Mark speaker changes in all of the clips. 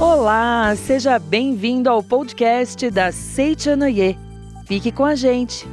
Speaker 1: Olá, seja bem-vindo ao podcast da Seichanoye. Fique com a gente.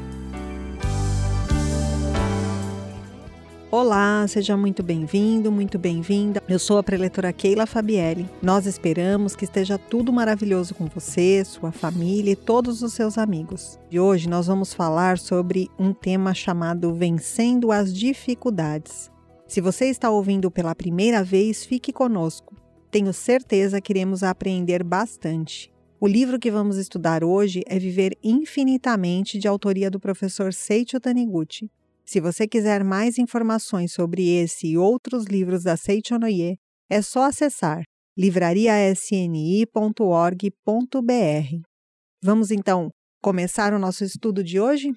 Speaker 2: Olá, seja muito bem-vindo, muito bem-vinda. Eu sou a preletora Keila Fabielli. Nós esperamos que esteja tudo maravilhoso com você, sua família e todos os seus amigos. E hoje nós vamos falar sobre um tema chamado Vencendo as Dificuldades. Se você está ouvindo pela primeira vez, fique conosco. Tenho certeza que iremos aprender bastante. O livro que vamos estudar hoje é Viver Infinitamente, de autoria do professor Seiichi Taniguchi. Se você quiser mais informações sobre esse e outros livros da Seiichi Onoye, é só acessar livrariasni.org.br. Vamos então começar o nosso estudo de hoje?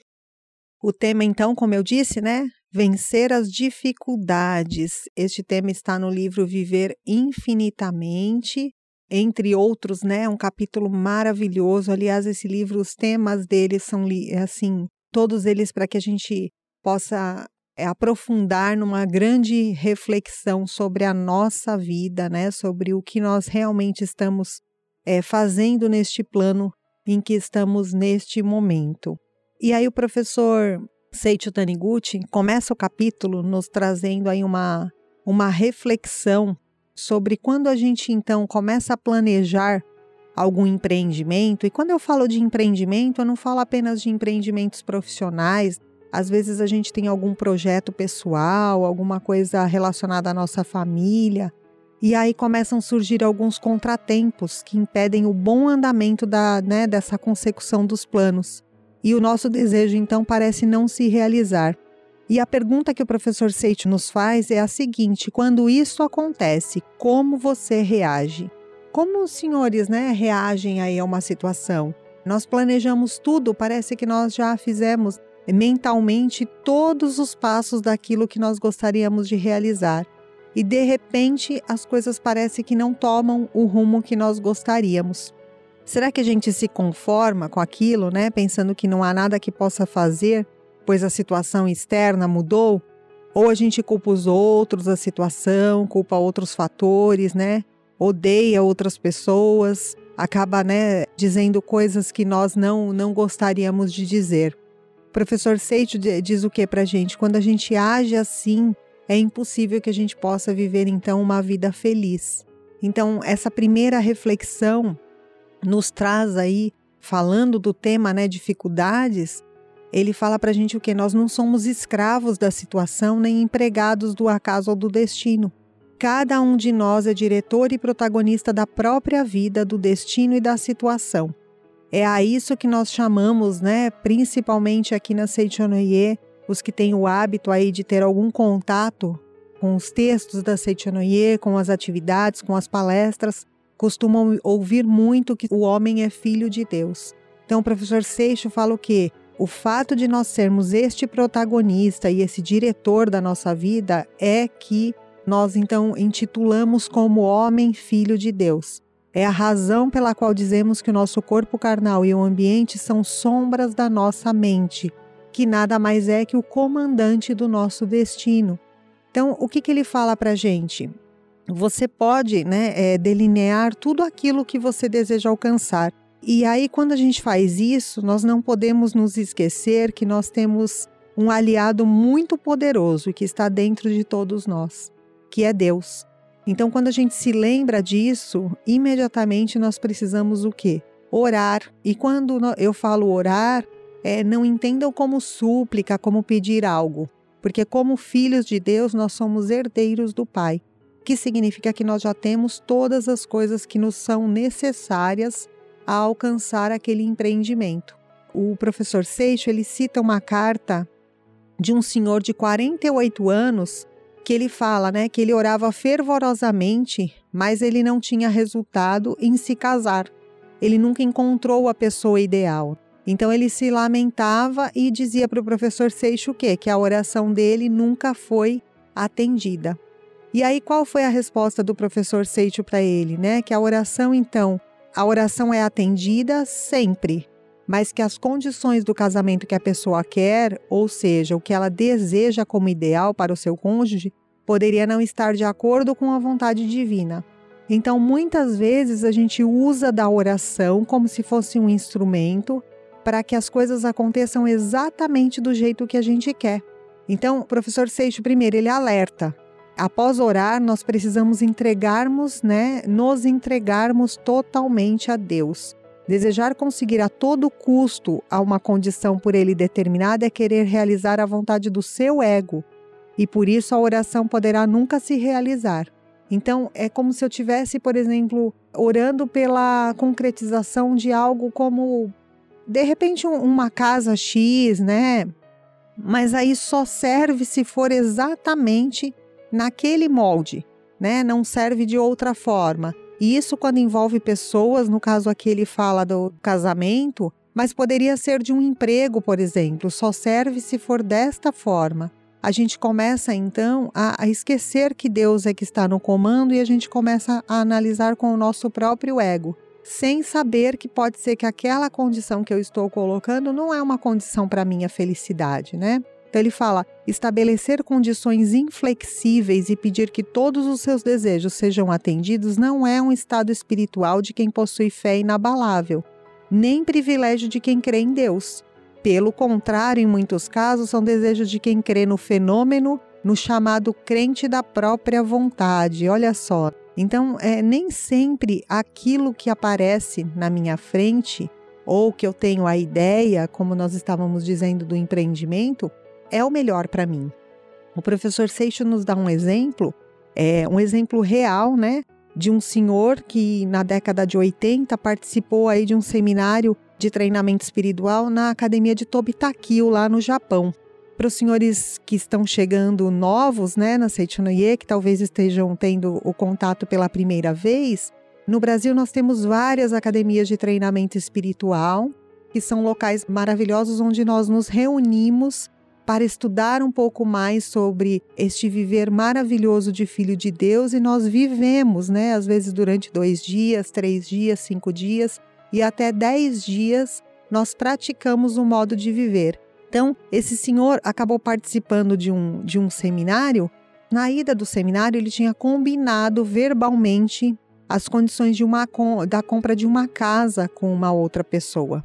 Speaker 2: O tema, então, como eu disse, né? Vencer as dificuldades. Este tema está no livro Viver Infinitamente, entre outros, né? Um capítulo maravilhoso. Aliás, esse livro, os temas dele são assim, todos eles para que a gente possa é, aprofundar numa grande reflexão sobre a nossa vida, né? Sobre o que nós realmente estamos é, fazendo neste plano em que estamos neste momento. E aí o professor Seiichi Taniguchi começa o capítulo nos trazendo aí uma, uma reflexão sobre quando a gente então começa a planejar algum empreendimento. E quando eu falo de empreendimento, eu não falo apenas de empreendimentos profissionais. Às vezes a gente tem algum projeto pessoal, alguma coisa relacionada à nossa família. E aí começam a surgir alguns contratempos que impedem o bom andamento da, né, dessa consecução dos planos e o nosso desejo então parece não se realizar. E a pergunta que o professor Seiichi nos faz é a seguinte: quando isso acontece, como você reage? Como os senhores, né, reagem aí a uma situação? Nós planejamos tudo, parece que nós já fizemos mentalmente todos os passos daquilo que nós gostaríamos de realizar. E de repente as coisas parecem que não tomam o rumo que nós gostaríamos. Será que a gente se conforma com aquilo, né, pensando que não há nada que possa fazer, pois a situação externa mudou? Ou a gente culpa os outros, a situação, culpa outros fatores, né? Odeia outras pessoas, acaba, né, dizendo coisas que nós não não gostaríamos de dizer. O professor Seito diz o que para a gente? Quando a gente age assim, é impossível que a gente possa viver então uma vida feliz. Então, essa primeira reflexão nos traz aí, falando do tema, né, dificuldades, ele fala para a gente o que? Nós não somos escravos da situação nem empregados do acaso ou do destino. Cada um de nós é diretor e protagonista da própria vida, do destino e da situação. É a isso que nós chamamos, né, principalmente aqui na Seichonoye, os que têm o hábito aí de ter algum contato com os textos da Seichonoye, com as atividades, com as palestras, costumam ouvir muito que o homem é filho de Deus. Então, o professor Seixo fala o quê? O fato de nós sermos este protagonista e esse diretor da nossa vida é que nós então intitulamos como homem filho de Deus. É a razão pela qual dizemos que o nosso corpo carnal e o ambiente são sombras da nossa mente, que nada mais é que o comandante do nosso destino. Então, o que, que ele fala para gente? Você pode né, é, delinear tudo aquilo que você deseja alcançar. E aí, quando a gente faz isso, nós não podemos nos esquecer que nós temos um aliado muito poderoso que está dentro de todos nós, que é Deus. Então, quando a gente se lembra disso, imediatamente nós precisamos o quê? Orar. E quando eu falo orar, é, não entendam como súplica, como pedir algo, porque como filhos de Deus nós somos herdeiros do Pai que significa que nós já temos todas as coisas que nos são necessárias a alcançar aquele empreendimento. O professor Seixo ele cita uma carta de um senhor de 48 anos que ele fala, né, que ele orava fervorosamente, mas ele não tinha resultado em se casar. Ele nunca encontrou a pessoa ideal. Então ele se lamentava e dizia para o professor Seixo o quê? Que a oração dele nunca foi atendida. E aí qual foi a resposta do professor Seicho para ele, né? Que a oração então, a oração é atendida sempre, mas que as condições do casamento que a pessoa quer, ou seja, o que ela deseja como ideal para o seu cônjuge, poderia não estar de acordo com a vontade divina. Então, muitas vezes a gente usa da oração como se fosse um instrumento para que as coisas aconteçam exatamente do jeito que a gente quer. Então, o professor Seixo, primeiro, ele alerta. Após orar, nós precisamos entregarmos, né, nos entregarmos totalmente a Deus. Desejar conseguir a todo custo a uma condição por ele determinada é querer realizar a vontade do seu ego, e por isso a oração poderá nunca se realizar. Então, é como se eu tivesse, por exemplo, orando pela concretização de algo como de repente um, uma casa X, né? Mas aí só serve se for exatamente naquele molde, né? Não serve de outra forma. E isso quando envolve pessoas, no caso aqui ele fala do casamento, mas poderia ser de um emprego, por exemplo, só serve se for desta forma a gente começa então a, a, esquecer que Deus é que está no comando e a gente começa a analisar com o nosso próprio ego, sem saber que pode ser que aquela condição que eu estou colocando não é uma condição para minha felicidade, né? Então ele fala: estabelecer condições inflexíveis e pedir que todos os seus desejos sejam atendidos não é um estado espiritual de quem possui fé inabalável, nem privilégio de quem crê em Deus. Pelo contrário, em muitos casos, são desejos de quem crê no fenômeno, no chamado crente da própria vontade. Olha só. Então, é, nem sempre aquilo que aparece na minha frente, ou que eu tenho a ideia, como nós estávamos dizendo, do empreendimento, é o melhor para mim. O professor Seixo nos dá um exemplo, é um exemplo real, né? De um senhor que na década de 80 participou aí de um seminário de treinamento espiritual na Academia de Tobitakio, lá no Japão. Para os senhores que estão chegando novos né, na Seichonoye, que talvez estejam tendo o contato pela primeira vez, no Brasil nós temos várias academias de treinamento espiritual, que são locais maravilhosos onde nós nos reunimos para estudar um pouco mais sobre este viver maravilhoso de filho de Deus e nós vivemos, né? Às vezes durante dois dias, três dias, cinco dias, e até 10 dias nós praticamos o modo de viver. Então, esse senhor acabou participando de um, de um seminário. Na ida do seminário, ele tinha combinado verbalmente as condições de uma, da compra de uma casa com uma outra pessoa.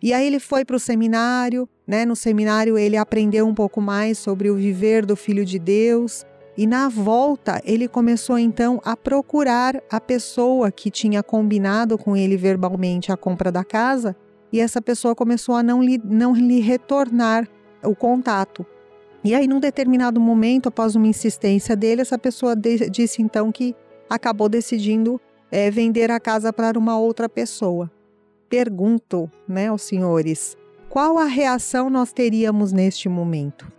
Speaker 2: E aí ele foi para o seminário, né? No seminário ele aprendeu um pouco mais sobre o viver do Filho de Deus, e na volta, ele começou então a procurar a pessoa que tinha combinado com ele verbalmente a compra da casa, e essa pessoa começou a não lhe, não lhe retornar o contato. E aí, num determinado momento, após uma insistência dele, essa pessoa de, disse então que acabou decidindo é, vender a casa para uma outra pessoa. Pergunto, né, aos senhores, qual a reação nós teríamos neste momento?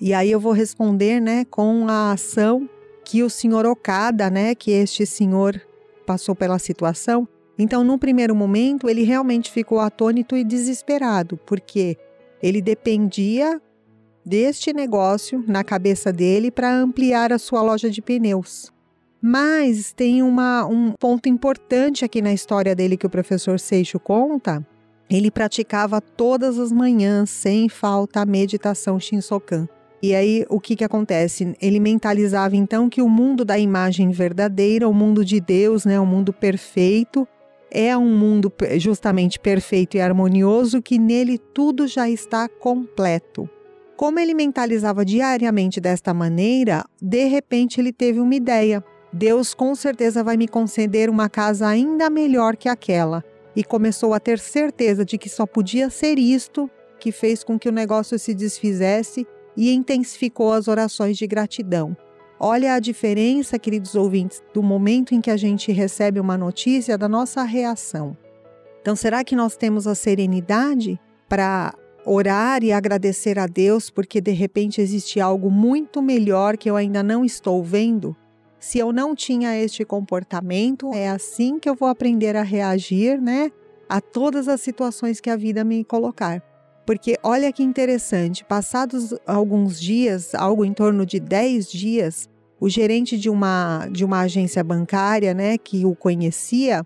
Speaker 2: E aí eu vou responder, né, com a ação que o senhor Okada, né, que este senhor passou pela situação. Então, no primeiro momento, ele realmente ficou atônito e desesperado, porque ele dependia deste negócio na cabeça dele para ampliar a sua loja de pneus. Mas tem uma, um ponto importante aqui na história dele que o professor Seixo conta. Ele praticava todas as manhãs, sem falta, a meditação Shinsokan. E aí, o que, que acontece? Ele mentalizava então que o mundo da imagem verdadeira, o mundo de Deus, né, o mundo perfeito, é um mundo justamente perfeito e harmonioso que nele tudo já está completo. Como ele mentalizava diariamente desta maneira, de repente ele teve uma ideia. Deus com certeza vai me conceder uma casa ainda melhor que aquela. E começou a ter certeza de que só podia ser isto que fez com que o negócio se desfizesse e intensificou as orações de gratidão. Olha a diferença, queridos ouvintes, do momento em que a gente recebe uma notícia da nossa reação. Então, será que nós temos a serenidade para orar e agradecer a Deus porque de repente existe algo muito melhor que eu ainda não estou vendo? Se eu não tinha este comportamento, é assim que eu vou aprender a reagir, né, a todas as situações que a vida me colocar. Porque olha que interessante, passados alguns dias, algo em torno de 10 dias, o gerente de uma, de uma agência bancária, né, que o conhecia,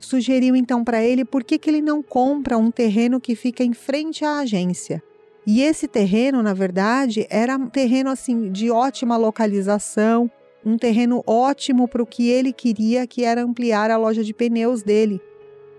Speaker 2: sugeriu então para ele por que, que ele não compra um terreno que fica em frente à agência. E esse terreno, na verdade, era um terreno assim de ótima localização, um terreno ótimo para o que ele queria, que era ampliar a loja de pneus dele.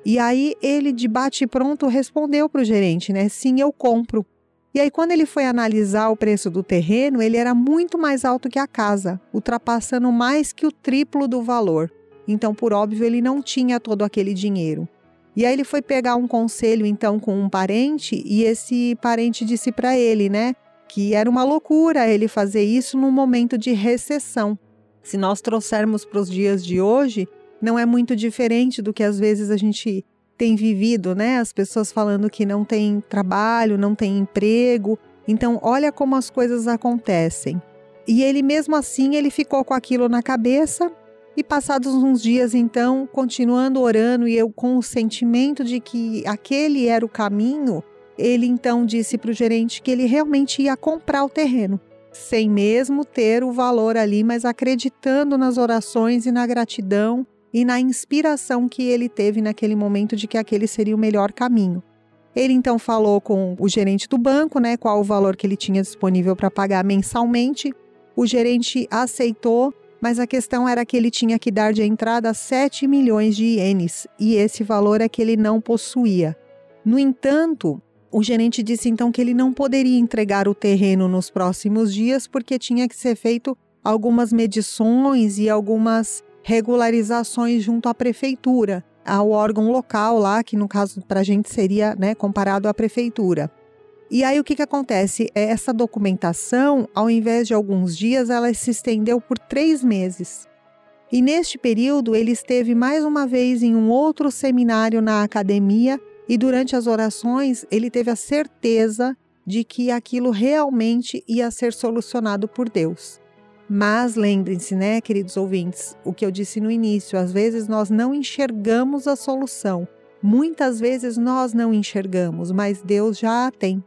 Speaker 2: E aí ele de bate pronto respondeu para o gerente, né? Sim, eu compro. E aí quando ele foi analisar o preço do terreno, ele era muito mais alto que a casa, ultrapassando mais que o triplo do valor. Então, por óbvio, ele não tinha todo aquele dinheiro. E aí ele foi pegar um conselho então com um parente e esse parente disse para ele, né, que era uma loucura ele fazer isso num momento de recessão. Se nós trouxermos para os dias de hoje, não é muito diferente do que às vezes a gente tem vivido, né? As pessoas falando que não tem trabalho, não tem emprego. Então, olha como as coisas acontecem. E ele mesmo assim, ele ficou com aquilo na cabeça e passados uns dias, então, continuando orando e eu com o sentimento de que aquele era o caminho, ele então disse para o gerente que ele realmente ia comprar o terreno, sem mesmo ter o valor ali, mas acreditando nas orações e na gratidão e na inspiração que ele teve naquele momento de que aquele seria o melhor caminho. Ele então falou com o gerente do banco, né, qual o valor que ele tinha disponível para pagar mensalmente. O gerente aceitou mas a questão era que ele tinha que dar de entrada 7 milhões de ienes e esse valor é que ele não possuía. No entanto, o gerente disse então que ele não poderia entregar o terreno nos próximos dias porque tinha que ser feito algumas medições e algumas regularizações junto à prefeitura, ao órgão local lá, que no caso para a gente seria né, comparado à prefeitura. E aí o que, que acontece? É, essa documentação, ao invés de alguns dias, ela se estendeu por três meses. E neste período ele esteve mais uma vez em um outro seminário na academia e durante as orações ele teve a certeza de que aquilo realmente ia ser solucionado por Deus. Mas lembrem-se, né, queridos ouvintes, o que eu disse no início, às vezes nós não enxergamos a solução. Muitas vezes nós não enxergamos, mas Deus já a tem.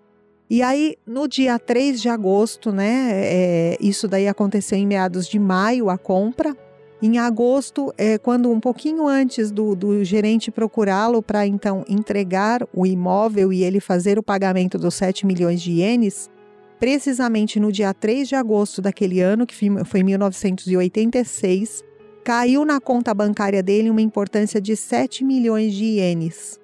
Speaker 2: E aí, no dia 3 de agosto, né? É, isso daí aconteceu em meados de maio, a compra. Em agosto, é, quando um pouquinho antes do, do gerente procurá-lo para então entregar o imóvel e ele fazer o pagamento dos 7 milhões de ienes, precisamente no dia 3 de agosto daquele ano, que foi 1986, caiu na conta bancária dele uma importância de 7 milhões de ienes.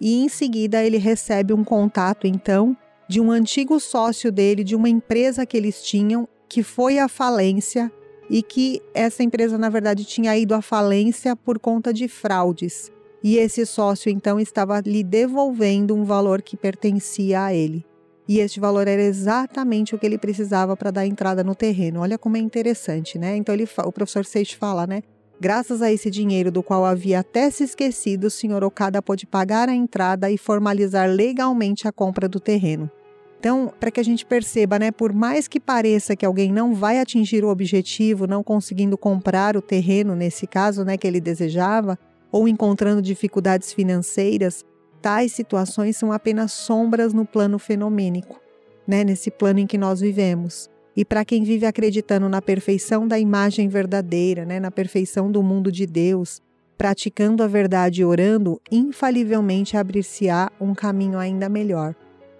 Speaker 2: E em seguida ele recebe um contato, então, de um antigo sócio dele, de uma empresa que eles tinham, que foi à falência e que essa empresa, na verdade, tinha ido à falência por conta de fraudes. E esse sócio, então, estava lhe devolvendo um valor que pertencia a ele. E este valor era exatamente o que ele precisava para dar entrada no terreno. Olha como é interessante, né? Então ele, o professor Seixo fala, né? Graças a esse dinheiro do qual havia até se esquecido, o senhor Okada pôde pagar a entrada e formalizar legalmente a compra do terreno. Então, para que a gente perceba, né, por mais que pareça que alguém não vai atingir o objetivo, não conseguindo comprar o terreno nesse caso, né, que ele desejava, ou encontrando dificuldades financeiras, tais situações são apenas sombras no plano fenomênico, né, nesse plano em que nós vivemos. E para quem vive acreditando na perfeição da imagem verdadeira, né, na perfeição do mundo de Deus, praticando a verdade e orando, infalivelmente abrir-se-á um caminho ainda melhor.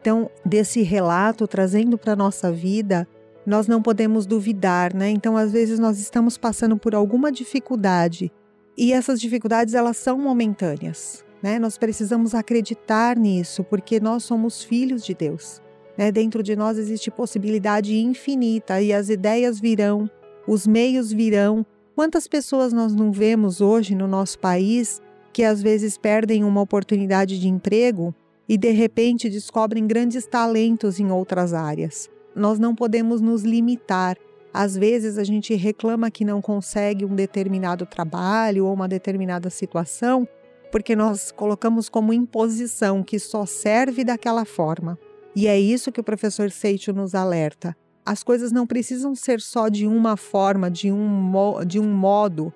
Speaker 2: Então, desse relato trazendo para a nossa vida, nós não podemos duvidar, né? Então, às vezes nós estamos passando por alguma dificuldade e essas dificuldades elas são momentâneas, né? Nós precisamos acreditar nisso, porque nós somos filhos de Deus. Né? Dentro de nós existe possibilidade infinita e as ideias virão, os meios virão. Quantas pessoas nós não vemos hoje no nosso país que às vezes perdem uma oportunidade de emprego e de repente descobrem grandes talentos em outras áreas? Nós não podemos nos limitar. Às vezes a gente reclama que não consegue um determinado trabalho ou uma determinada situação porque nós colocamos como imposição que só serve daquela forma. E é isso que o professor Seicho nos alerta. As coisas não precisam ser só de uma forma, de um, de um modo.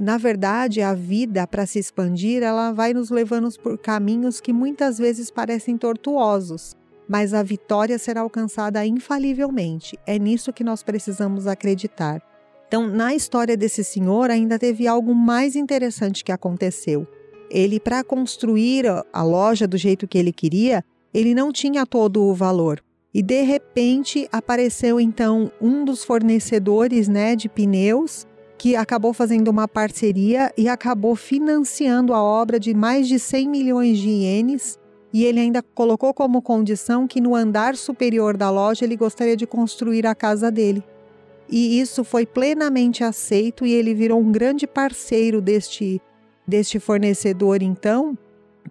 Speaker 2: Na verdade, a vida, para se expandir, ela vai nos levando por caminhos que muitas vezes parecem tortuosos, mas a vitória será alcançada infalivelmente. É nisso que nós precisamos acreditar. Então, na história desse senhor, ainda teve algo mais interessante que aconteceu. Ele, para construir a loja do jeito que ele queria, ele não tinha todo o valor. E de repente apareceu então um dos fornecedores, né, de pneus que acabou fazendo uma parceria e acabou financiando a obra de mais de 100 milhões de ienes. E ele ainda colocou como condição que no andar superior da loja ele gostaria de construir a casa dele. E isso foi plenamente aceito e ele virou um grande parceiro deste, deste fornecedor, então,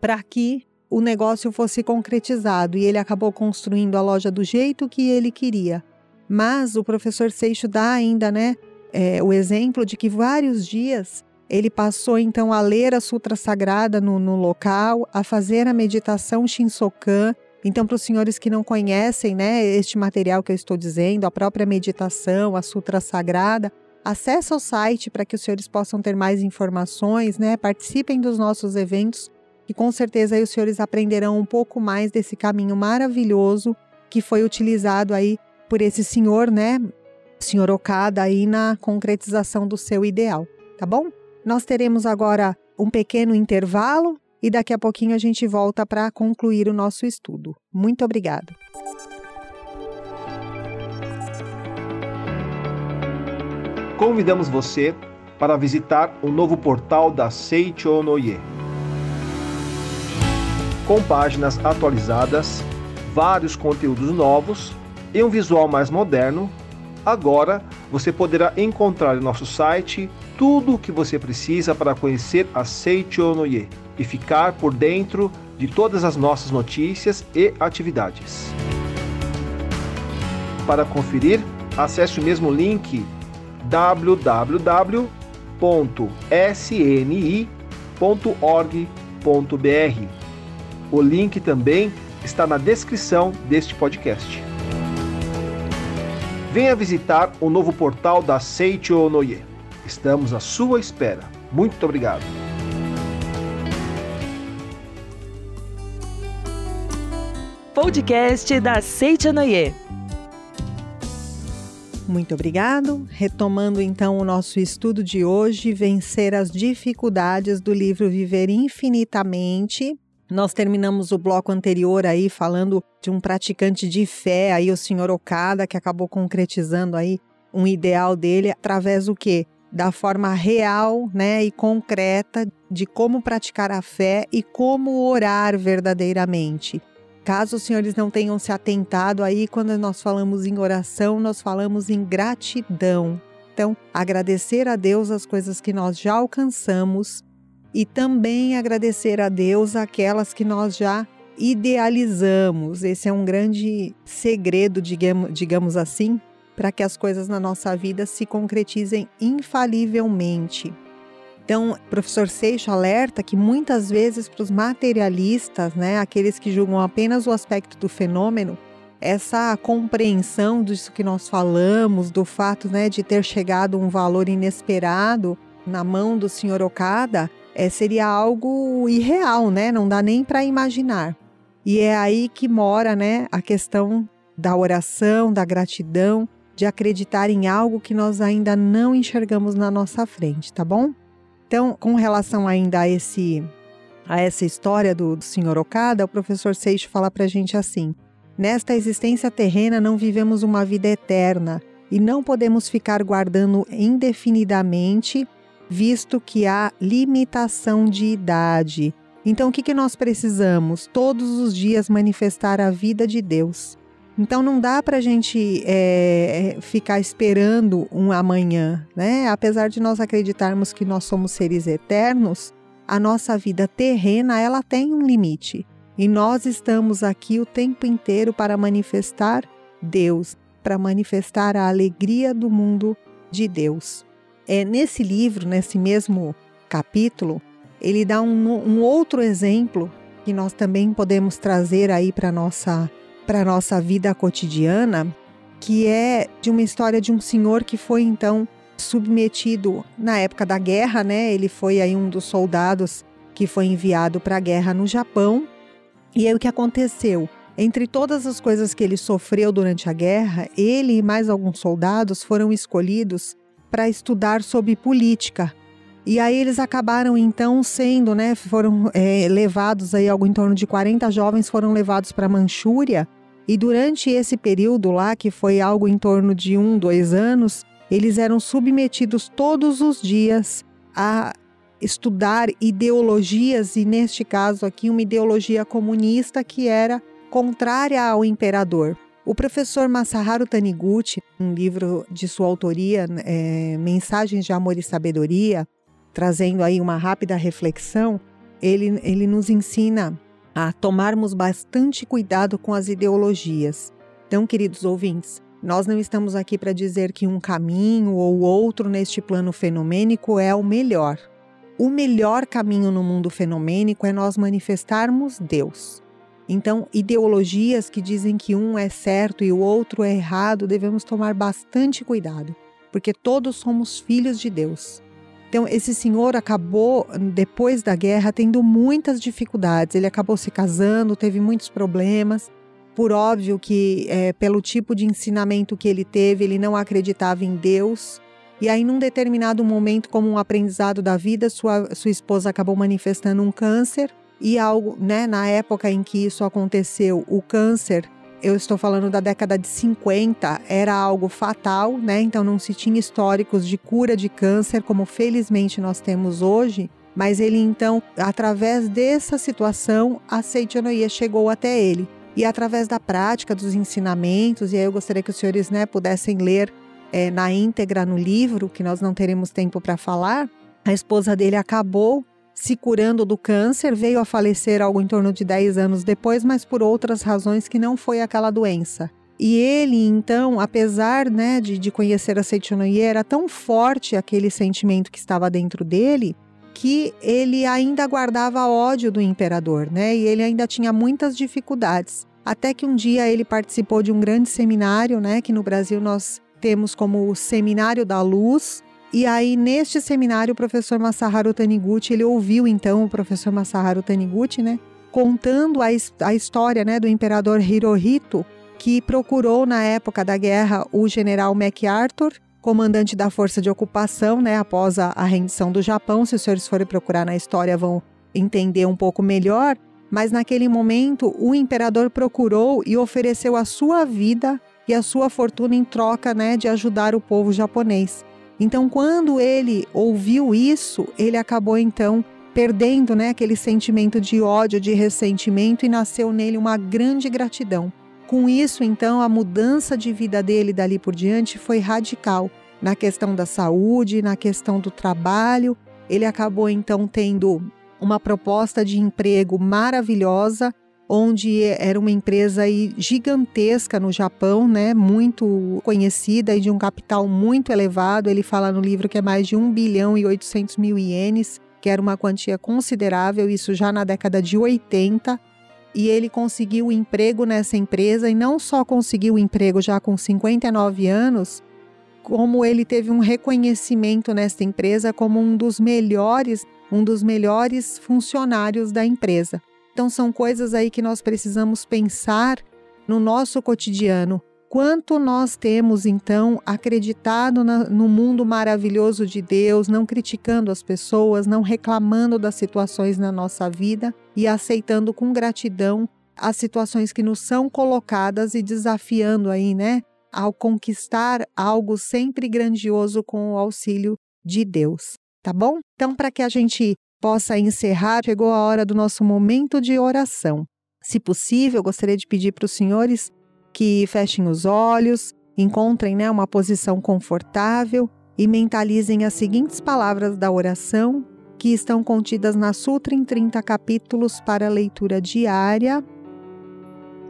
Speaker 2: para que o negócio fosse concretizado e ele acabou construindo a loja do jeito que ele queria. Mas o professor Seixo dá ainda, né, é, o exemplo de que vários dias ele passou então a ler a Sutra Sagrada no, no local, a fazer a meditação Shinsokan. Então, para os senhores que não conhecem, né, este material que eu estou dizendo, a própria meditação, a Sutra Sagrada, acesse o site para que os senhores possam ter mais informações, né? Participem dos nossos eventos e com certeza os senhores aprenderão um pouco mais desse caminho maravilhoso que foi utilizado aí por esse senhor, né? Senhor Okada aí na concretização do seu ideal, tá bom? Nós teremos agora um pequeno intervalo e daqui a pouquinho a gente volta para concluir o nosso estudo. Muito obrigada.
Speaker 3: Convidamos você para visitar o novo portal da Seicho Noye com páginas atualizadas, vários conteúdos novos e um visual mais moderno. Agora você poderá encontrar em nosso site tudo o que você precisa para conhecer a Seicho Noye e ficar por dentro de todas as nossas notícias e atividades. Para conferir, acesse o mesmo link www.sni.org.br o link também está na descrição deste podcast. Venha visitar o novo portal da Seicho Noye. Estamos à sua espera. Muito obrigado.
Speaker 1: Podcast da Seicho Noye.
Speaker 2: Muito obrigado. Retomando então o nosso estudo de hoje, vencer as dificuldades do livro Viver Infinitamente, nós terminamos o bloco anterior aí falando de um praticante de fé, aí o senhor Okada, que acabou concretizando aí um ideal dele através do quê? Da forma real, né, e concreta de como praticar a fé e como orar verdadeiramente. Caso os senhores não tenham se atentado aí, quando nós falamos em oração, nós falamos em gratidão. Então, agradecer a Deus as coisas que nós já alcançamos e também agradecer a Deus aquelas que nós já idealizamos. Esse é um grande segredo, digamos assim, para que as coisas na nossa vida se concretizem infalivelmente. Então, professor Seixo alerta que muitas vezes para os materialistas, né, aqueles que julgam apenas o aspecto do fenômeno, essa compreensão disso que nós falamos, do fato né, de ter chegado um valor inesperado na mão do senhor Okada, é, seria algo irreal, né? Não dá nem para imaginar. E é aí que mora, né, a questão da oração, da gratidão, de acreditar em algo que nós ainda não enxergamos na nossa frente, tá bom? Então, com relação ainda a esse a essa história do, do Sr. Okada, o professor Seixo fala para a gente assim: Nesta existência terrena não vivemos uma vida eterna e não podemos ficar guardando indefinidamente visto que há limitação de idade. Então, o que, que nós precisamos? Todos os dias manifestar a vida de Deus. Então, não dá para a gente é, ficar esperando um amanhã, né? Apesar de nós acreditarmos que nós somos seres eternos, a nossa vida terrena ela tem um limite. E nós estamos aqui o tempo inteiro para manifestar Deus, para manifestar a alegria do mundo de Deus. É, nesse livro, nesse mesmo capítulo, ele dá um, um outro exemplo que nós também podemos trazer aí para nossa para nossa vida cotidiana, que é de uma história de um senhor que foi então submetido na época da guerra, né? Ele foi aí um dos soldados que foi enviado para a guerra no Japão. E aí o que aconteceu? Entre todas as coisas que ele sofreu durante a guerra, ele e mais alguns soldados foram escolhidos para estudar sobre política. E aí eles acabaram então sendo, né, foram é, levados aí algo em torno de 40 jovens foram levados para Manchúria E durante esse período lá, que foi algo em torno de um, dois anos, eles eram submetidos todos os dias a estudar ideologias, e neste caso aqui, uma ideologia comunista que era contrária ao imperador. O professor Masaharu Taniguchi, um livro de sua autoria, é, Mensagens de Amor e Sabedoria, trazendo aí uma rápida reflexão, ele, ele nos ensina a tomarmos bastante cuidado com as ideologias. Então, queridos ouvintes, nós não estamos aqui para dizer que um caminho ou outro neste plano fenomênico é o melhor. O melhor caminho no mundo fenomênico é nós manifestarmos Deus. Então, ideologias que dizem que um é certo e o outro é errado, devemos tomar bastante cuidado, porque todos somos filhos de Deus. Então, esse senhor acabou, depois da guerra, tendo muitas dificuldades. Ele acabou se casando, teve muitos problemas. Por óbvio que, é, pelo tipo de ensinamento que ele teve, ele não acreditava em Deus. E aí, num determinado momento, como um aprendizado da vida, sua, sua esposa acabou manifestando um câncer. E algo, né, na época em que isso aconteceu, o câncer eu estou falando da década de 50, era algo fatal, né? Então não se tinha históricos de cura de câncer como felizmente nós temos hoje. Mas ele então, através dessa situação, a Seichonoye chegou até ele. E através da prática, dos ensinamentos, e aí eu gostaria que os senhores né, pudessem ler é, na íntegra no livro, que nós não teremos tempo para falar, a esposa dele acabou se curando do câncer, veio a falecer algo em torno de 10 anos depois, mas por outras razões que não foi aquela doença. E ele, então, apesar né, de, de conhecer a Seichonoye, era tão forte aquele sentimento que estava dentro dele que ele ainda guardava ódio do imperador, né? E ele ainda tinha muitas dificuldades. Até que um dia ele participou de um grande seminário, né? Que no Brasil nós temos como o Seminário da Luz, e aí, neste seminário, o professor Masaharu Taniguchi, ele ouviu então o professor Masaharu Taniguchi, né, contando a, a história, né, do imperador Hirohito, que procurou na época da guerra o general MacArthur, comandante da força de ocupação, né, após a, a rendição do Japão. Se os senhores forem procurar na história, vão entender um pouco melhor. Mas naquele momento, o imperador procurou e ofereceu a sua vida e a sua fortuna em troca, né, de ajudar o povo japonês. Então, quando ele ouviu isso, ele acabou então perdendo né, aquele sentimento de ódio, de ressentimento e nasceu nele uma grande gratidão. Com isso, então, a mudança de vida dele dali por diante foi radical na questão da saúde, na questão do trabalho. Ele acabou então tendo uma proposta de emprego maravilhosa onde era uma empresa gigantesca no Japão, né, muito conhecida e de um capital muito elevado. Ele fala no livro que é mais de 1 bilhão e 800 mil ienes, que era uma quantia considerável, isso já na década de 80. E ele conseguiu emprego nessa empresa e não só conseguiu emprego já com 59 anos, como ele teve um reconhecimento nesta empresa como um dos melhores, um dos melhores funcionários da empresa. Então, são coisas aí que nós precisamos pensar no nosso cotidiano. Quanto nós temos, então, acreditado na, no mundo maravilhoso de Deus, não criticando as pessoas, não reclamando das situações na nossa vida e aceitando com gratidão as situações que nos são colocadas e desafiando aí, né, ao conquistar algo sempre grandioso com o auxílio de Deus, tá bom? Então, para que a gente possa encerrar, chegou a hora do nosso momento de oração. Se possível, gostaria de pedir para os senhores que fechem os olhos, encontrem né, uma posição confortável e mentalizem as seguintes palavras da oração que estão contidas na Sutra em 30 capítulos para leitura diária.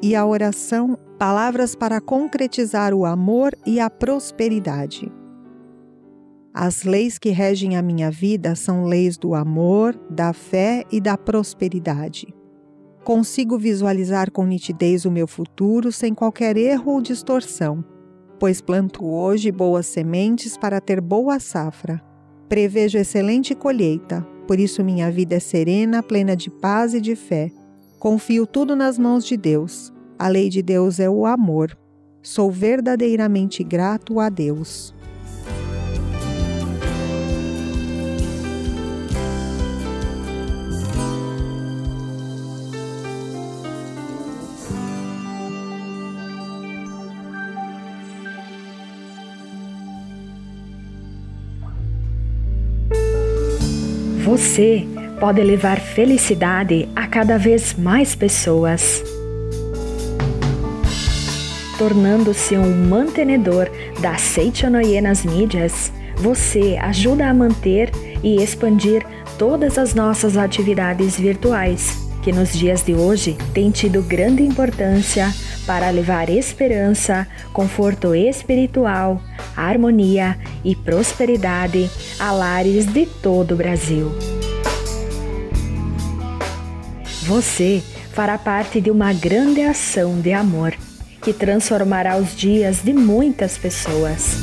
Speaker 2: E a oração Palavras para concretizar o amor e a prosperidade. As leis que regem a minha vida são leis do amor, da fé e da prosperidade. Consigo visualizar com nitidez o meu futuro sem qualquer erro ou distorção, pois planto hoje boas sementes para ter boa safra. Prevejo excelente colheita, por isso minha vida é serena, plena de paz e de fé. Confio tudo nas mãos de Deus. A lei de Deus é o amor. Sou verdadeiramente grato a Deus.
Speaker 4: Você pode levar felicidade a cada vez mais pessoas. Tornando-se um mantenedor da Seichonoye nas mídias, você ajuda a manter e expandir todas as nossas atividades virtuais, que nos dias de hoje têm tido grande importância para levar esperança, conforto espiritual, harmonia e prosperidade a lares de todo o Brasil. Você fará parte de uma grande ação de amor que transformará os dias de muitas pessoas.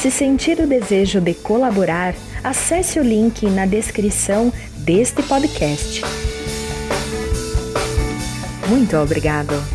Speaker 4: Se sentir o desejo de colaborar, acesse o link na descrição deste podcast. Muito obrigado!